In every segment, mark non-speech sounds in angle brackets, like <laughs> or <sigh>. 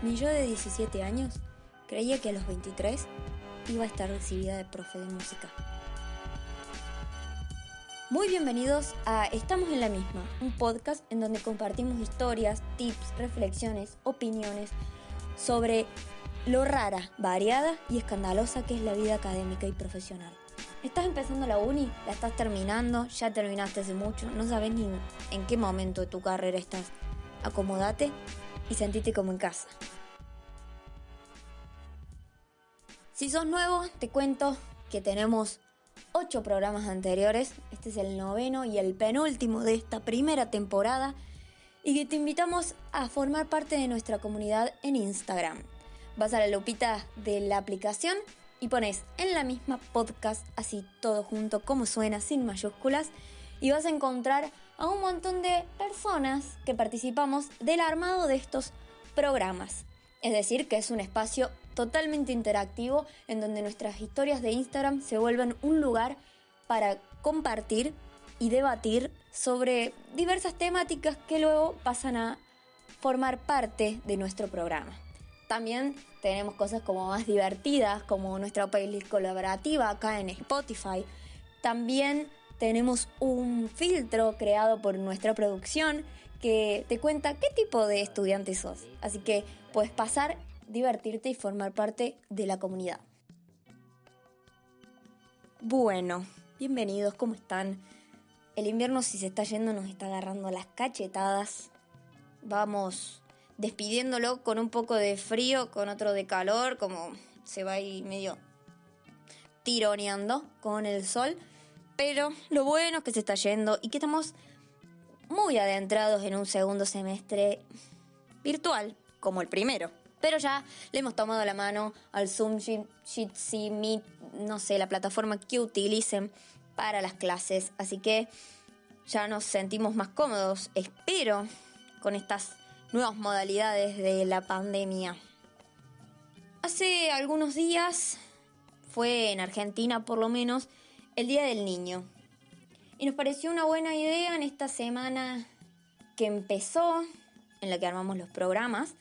Mi yo de 17 años creía que a los 23 iba a estar recibida de profe de música. Muy bienvenidos a Estamos en la misma, un podcast en donde compartimos historias, tips, reflexiones, opiniones sobre lo rara, variada y escandalosa que es la vida académica y profesional. Estás empezando la uni, la estás terminando, ya terminaste hace mucho, no sabes ni en qué momento de tu carrera estás. Acomódate y sentite como en casa. Si sos nuevo, te cuento que tenemos ocho programas anteriores. Este es el noveno y el penúltimo de esta primera temporada. Y que te invitamos a formar parte de nuestra comunidad en Instagram. Vas a la lupita de la aplicación y pones en la misma podcast, así todo junto como suena, sin mayúsculas. Y vas a encontrar a un montón de personas que participamos del armado de estos programas. Es decir, que es un espacio totalmente interactivo en donde nuestras historias de Instagram se vuelven un lugar para compartir y debatir sobre diversas temáticas que luego pasan a formar parte de nuestro programa. También tenemos cosas como más divertidas, como nuestra playlist colaborativa acá en Spotify. También tenemos un filtro creado por nuestra producción que te cuenta qué tipo de estudiante sos. Así que puedes pasar, divertirte y formar parte de la comunidad. Bueno, bienvenidos, ¿cómo están? El invierno si se está yendo nos está agarrando las cachetadas. Vamos despidiéndolo con un poco de frío, con otro de calor, como se va ahí medio tironeando con el sol. Pero lo bueno es que se está yendo y que estamos muy adentrados en un segundo semestre virtual, como el primero. Pero ya le hemos tomado la mano al Zoom, Jitsi, Meet, no sé, la plataforma que utilicen para las clases. Así que ya nos sentimos más cómodos, espero, con estas nuevas modalidades de la pandemia. Hace algunos días, fue en Argentina por lo menos, el Día del Niño. Y nos pareció una buena idea en esta semana que empezó, en la que armamos los programas,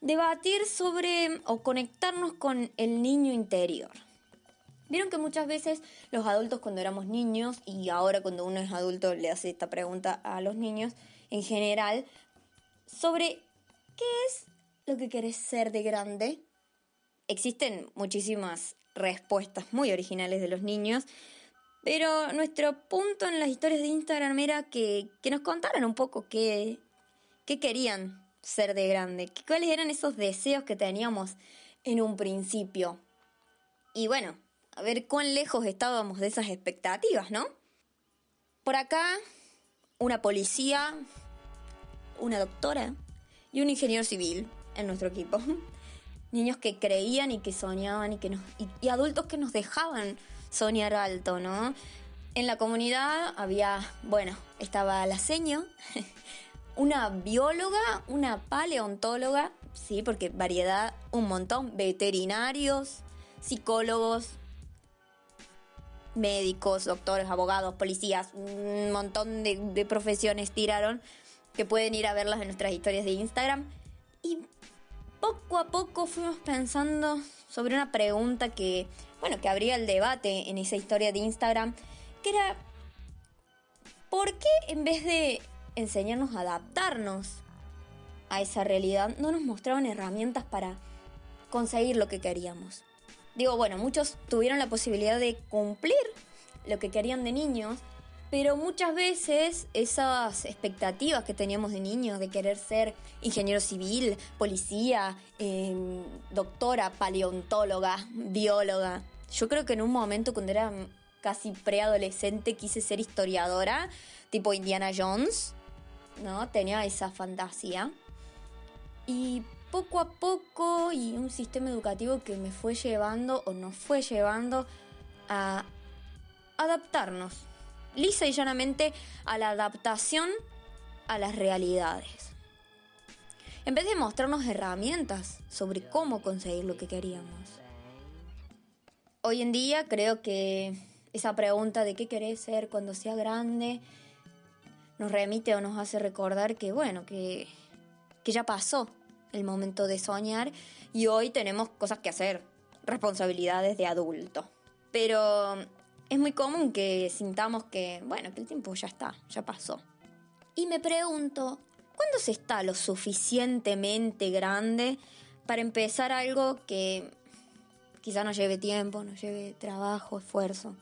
debatir sobre o conectarnos con el niño interior. Vieron que muchas veces los adultos cuando éramos niños y ahora cuando uno es adulto le hace esta pregunta a los niños en general sobre qué es lo que querés ser de grande. Existen muchísimas respuestas muy originales de los niños pero nuestro punto en las historias de Instagram era que, nos contaran un poco qué, qué querían ser de grande, cuáles eran esos deseos que teníamos en un principio. Y bueno, a ver cuán lejos estábamos de esas expectativas, ¿no? Por acá, una policía, una doctora y un ingeniero civil en nuestro equipo. <laughs> Niños que creían y que soñaban y que nos, y adultos que nos dejaban soñar alto, ¿no? En la comunidad había, bueno, estaba la seño, <laughs> una bióloga, una paleontóloga, sí, porque variedad un montón, veterinarios, psicólogos, médicos, doctores, abogados, policías, un montón de, de, profesiones tiraron que pueden ir a verlas en nuestras historias de Instagram. Y poco a poco fuimos pensando sobre una pregunta que, bueno, que abría el debate en esa historia de Instagram, que era, ¿por qué en vez de enseñarnos a adaptarnos a esa realidad, no nos mostraban herramientas para conseguir lo que queríamos? Digo, bueno, muchos tuvieron la posibilidad de cumplir lo que querían de niños, pero muchas veces esas expectativas que teníamos de niños, de querer ser ingeniero civil, policía, em, doctora, paleontóloga, bióloga, yo creo que en un momento cuando era casi preadolescente quise ser historiadora, tipo Indiana Jones, ¿no? Tenía esa fantasía. Y poco a poco y un sistema educativo que me fue llevando o nos fue llevando a adaptarnos lisa y llanamente a la adaptación a las realidades. En vez de mostrarnos herramientas sobre cómo conseguir lo que queríamos. Hoy en día creo que esa pregunta de qué querés ser cuando sea grande nos remite o nos hace recordar que, bueno, que, que ya pasó, el momento de soñar y hoy tenemos cosas que hacer, responsabilidades de adulto. Pero es muy común que sintamos que, bueno, que el tiempo ya está, ya pasó. Y me pregunto, ¿cuándo se está lo suficientemente grande para empezar algo que quizá no lleve tiempo, no lleve trabajo, esfuerzo?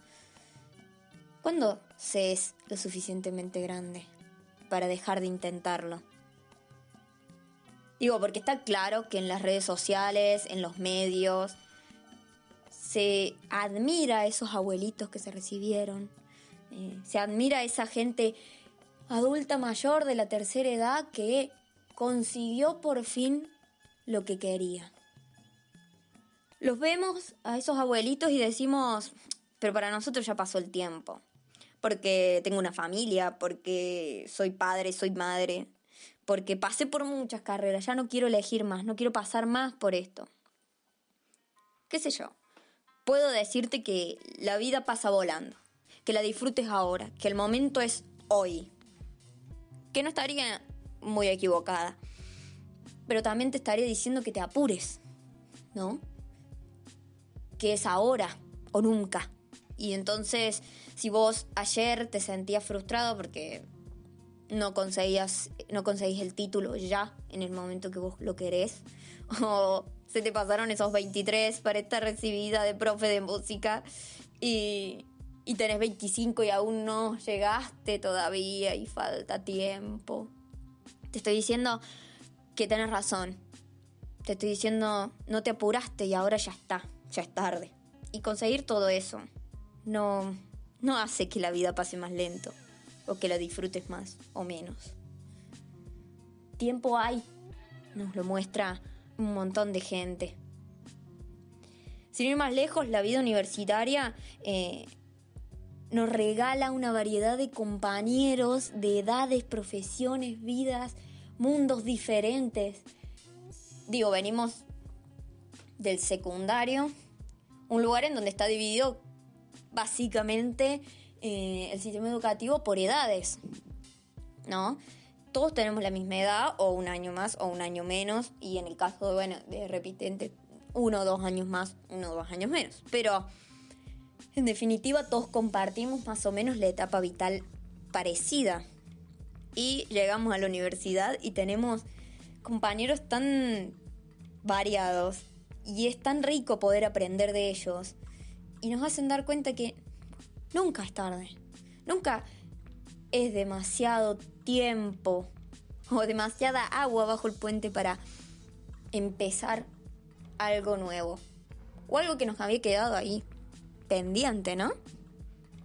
¿Cuándo se es lo suficientemente grande para dejar de intentarlo? Digo, porque está claro que en las redes sociales, en los medios, se admira a esos abuelitos que se recibieron, eh, se admira a esa gente adulta mayor de la tercera edad que consiguió por fin lo que quería. Los vemos a esos abuelitos y decimos, pero para nosotros ya pasó el tiempo, porque tengo una familia, porque soy padre, soy madre, porque pasé por muchas carreras, ya no quiero elegir más, no quiero pasar más por esto. ¿Qué sé yo? Puedo decirte que la vida pasa volando, que la disfrutes ahora, que el momento es hoy. Que no estaría muy equivocada, pero también te estaría diciendo que te apures, ¿no? Que es ahora o nunca. Y entonces, si vos ayer te sentías frustrado porque no conseguías, no conseguís el título ya en el momento que vos lo querés. <laughs> O se te pasaron esos 23 para estar recibida de profe de música y, y tenés 25 y aún no llegaste todavía y falta tiempo. Te estoy diciendo que tenés razón. Te estoy diciendo no te apuraste y ahora ya está, ya es tarde. Y conseguir todo eso no, no hace que la vida pase más lento o que la disfrutes más o menos. Tiempo hay, nos lo muestra un montón de gente. Sin ir más lejos, la vida universitaria eh, nos regala una variedad de compañeros, de edades, profesiones, vidas, mundos diferentes. Digo, venimos del secundario, un lugar en donde está dividido básicamente eh, el sistema educativo por edades, ¿no? Todos tenemos la misma edad, o un año más, o un año menos, y en el caso, bueno, de repitente, uno o dos años más, uno o dos años menos. Pero, en definitiva, todos compartimos más o menos la etapa vital parecida. Y llegamos a la universidad y tenemos compañeros tan variados, y es tan rico poder aprender de ellos, y nos hacen dar cuenta que Nunca es tarde. Nunca es demasiado tiempo o demasiada agua bajo el puente para empezar algo nuevo. O algo que nos había quedado ahí pendiente, ¿no?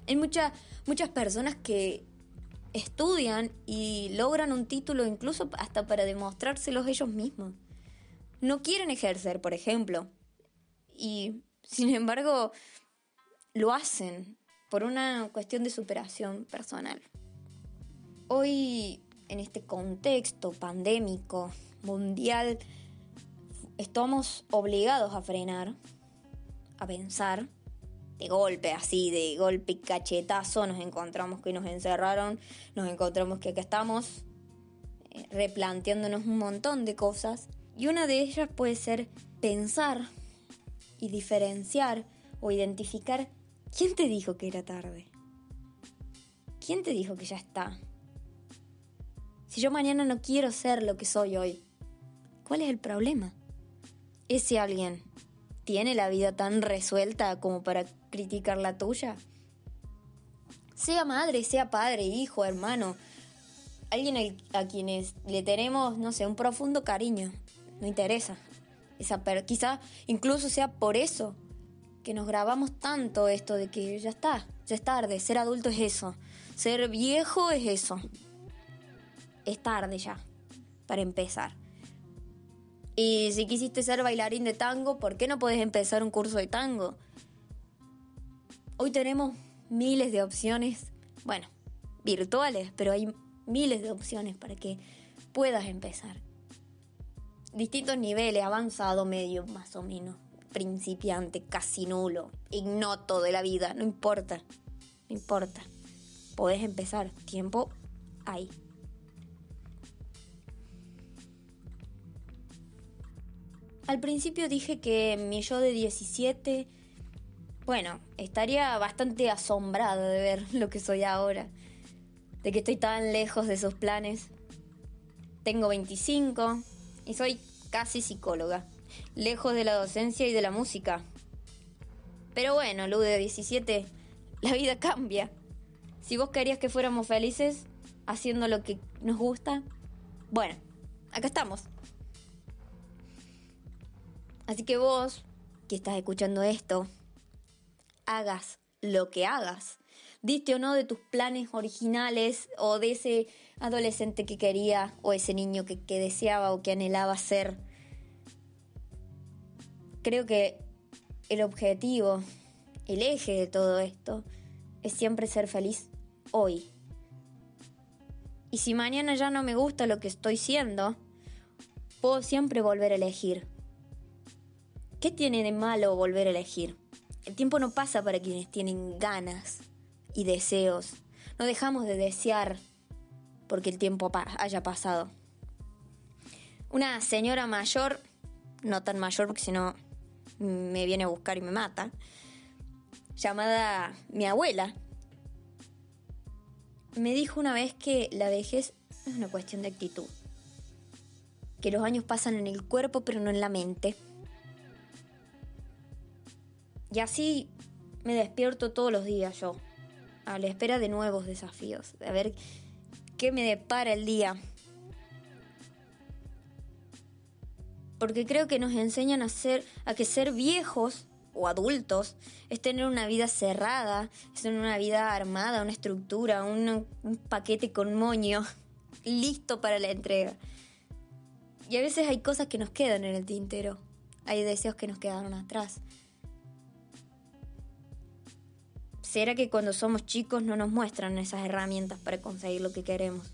Hay muchas muchas personas que estudian y logran un título incluso hasta para demostrárselos ellos mismos. No quieren ejercer, por ejemplo. Y sin embargo, lo hacen por una cuestión de superación personal. Hoy, en este contexto pandémico, mundial, estamos obligados a frenar, a pensar. De golpe, así, de golpe y cachetazo, nos encontramos que nos encerraron, nos encontramos que acá estamos eh, replanteándonos un montón de cosas. Y una de ellas puede ser pensar y diferenciar o identificar ¿Quién te dijo que era tarde? ¿Quién te dijo que ya está? Si yo mañana no quiero ser lo que soy hoy, ¿cuál es el problema? ¿Ese alguien tiene la vida tan resuelta como para criticar la tuya? Sea madre, sea padre, hijo, hermano, alguien a quienes le tenemos, no sé, un profundo cariño, no interesa. Esa quizá incluso sea por eso que nos grabamos tanto esto de que ya está, ya es tarde, ser adulto es eso, ser viejo es eso. Es tarde ya, para empezar. Y si quisiste ser bailarín de tango, ¿por qué no puedes empezar un curso de tango? Hoy tenemos miles de opciones, bueno, virtuales, pero hay miles de opciones para que puedas empezar. Distintos niveles, avanzado, medio, más o menos principiante, casi nulo, ignoto de la vida, no importa, no importa. Podés empezar, tiempo hay. Al principio dije que mi yo de 17, bueno, estaría bastante asombrada de ver <laughs> lo que soy ahora, de que estoy tan lejos de esos planes. Tengo 25 y soy casi psicóloga, lejos de la docencia y de la música. Pero bueno, Lu de 17, la vida cambia. Si vos querías que fuéramos felices haciendo lo que nos gusta, bueno, acá estamos. Así que vos, que estás escuchando esto, hagas lo que hagas. Diste o no de tus planes originales o de ese adolescente que quería o ese niño que, deseaba o que anhelaba ser. Creo que el objetivo, el eje de todo esto, es siempre ser feliz hoy. Y si mañana ya no me gusta lo que estoy siendo, puedo siempre volver a elegir. ¿Qué tiene de malo volver a elegir? El tiempo no pasa para quienes tienen ganas y deseos. No dejamos de desear porque el tiempo haya pasado. Una señora mayor, no tan mayor porque si no me viene a buscar y me mata, llamada mi abuela, me dijo una vez que la vejez es una cuestión de actitud, que los años pasan en el cuerpo pero no en la mente. Y así me despierto todos los días yo, a la espera de nuevos desafíos, de ver qué me depara el día. Porque creo que nos enseñan a, ser, a que ser viejos o adultos es tener una vida cerrada, es tener una vida armada, una estructura, un, un paquete con moño <laughs> listo para la entrega. Y a veces hay cosas que nos quedan en el tintero, hay deseos que nos quedaron atrás. ¿Será que cuando somos chicos no nos muestran esas herramientas para conseguir lo que queremos?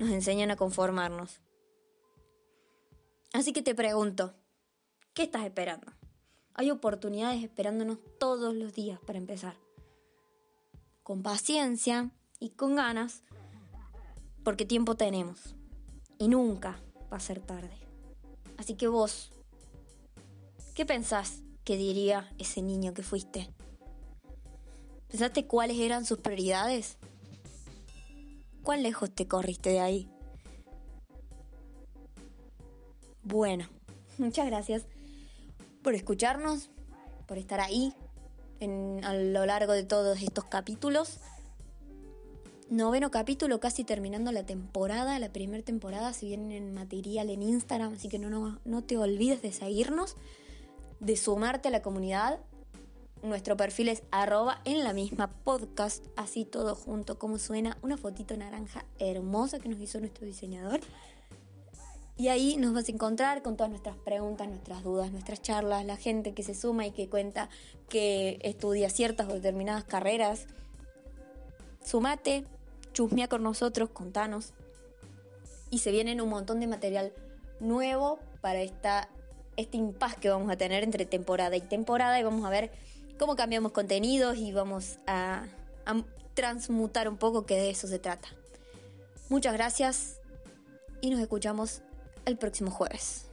Nos enseñan a conformarnos. Así que te pregunto, ¿qué estás esperando? Hay oportunidades esperándonos todos los días para empezar. Con paciencia y con ganas, porque tiempo tenemos. Y nunca va a ser tarde. Así que vos, ¿qué pensás que diría ese niño que fuiste? ¿Pensaste cuáles eran sus prioridades? ¿Cuán lejos te corriste de ahí? Bueno, <laughs> muchas gracias por escucharnos, por estar ahí a lo largo de todos estos capítulos. Noveno capítulo, casi terminando la temporada, la primera temporada, si vienen en material en Instagram, así que no, no, no te olvides de seguirnos, de sumarte a la comunidad nuestro perfil es arroba en la misma podcast, así todo junto, como suena, una fotito naranja hermosa que nos hizo nuestro diseñador. Y ahí nos vas a encontrar con todas nuestras preguntas, nuestras dudas, nuestras charlas, la gente que se suma y que cuenta que estudia ciertas o determinadas carreras. Sumate, chusmea con nosotros, contanos. Y se vienen un montón de material nuevo para esta, este impas que vamos a tener entre temporada y temporada y vamos a ver cómo cambiamos contenidos y vamos a, transmutar un poco que de eso se trata. Muchas gracias y nos escuchamos el próximo jueves.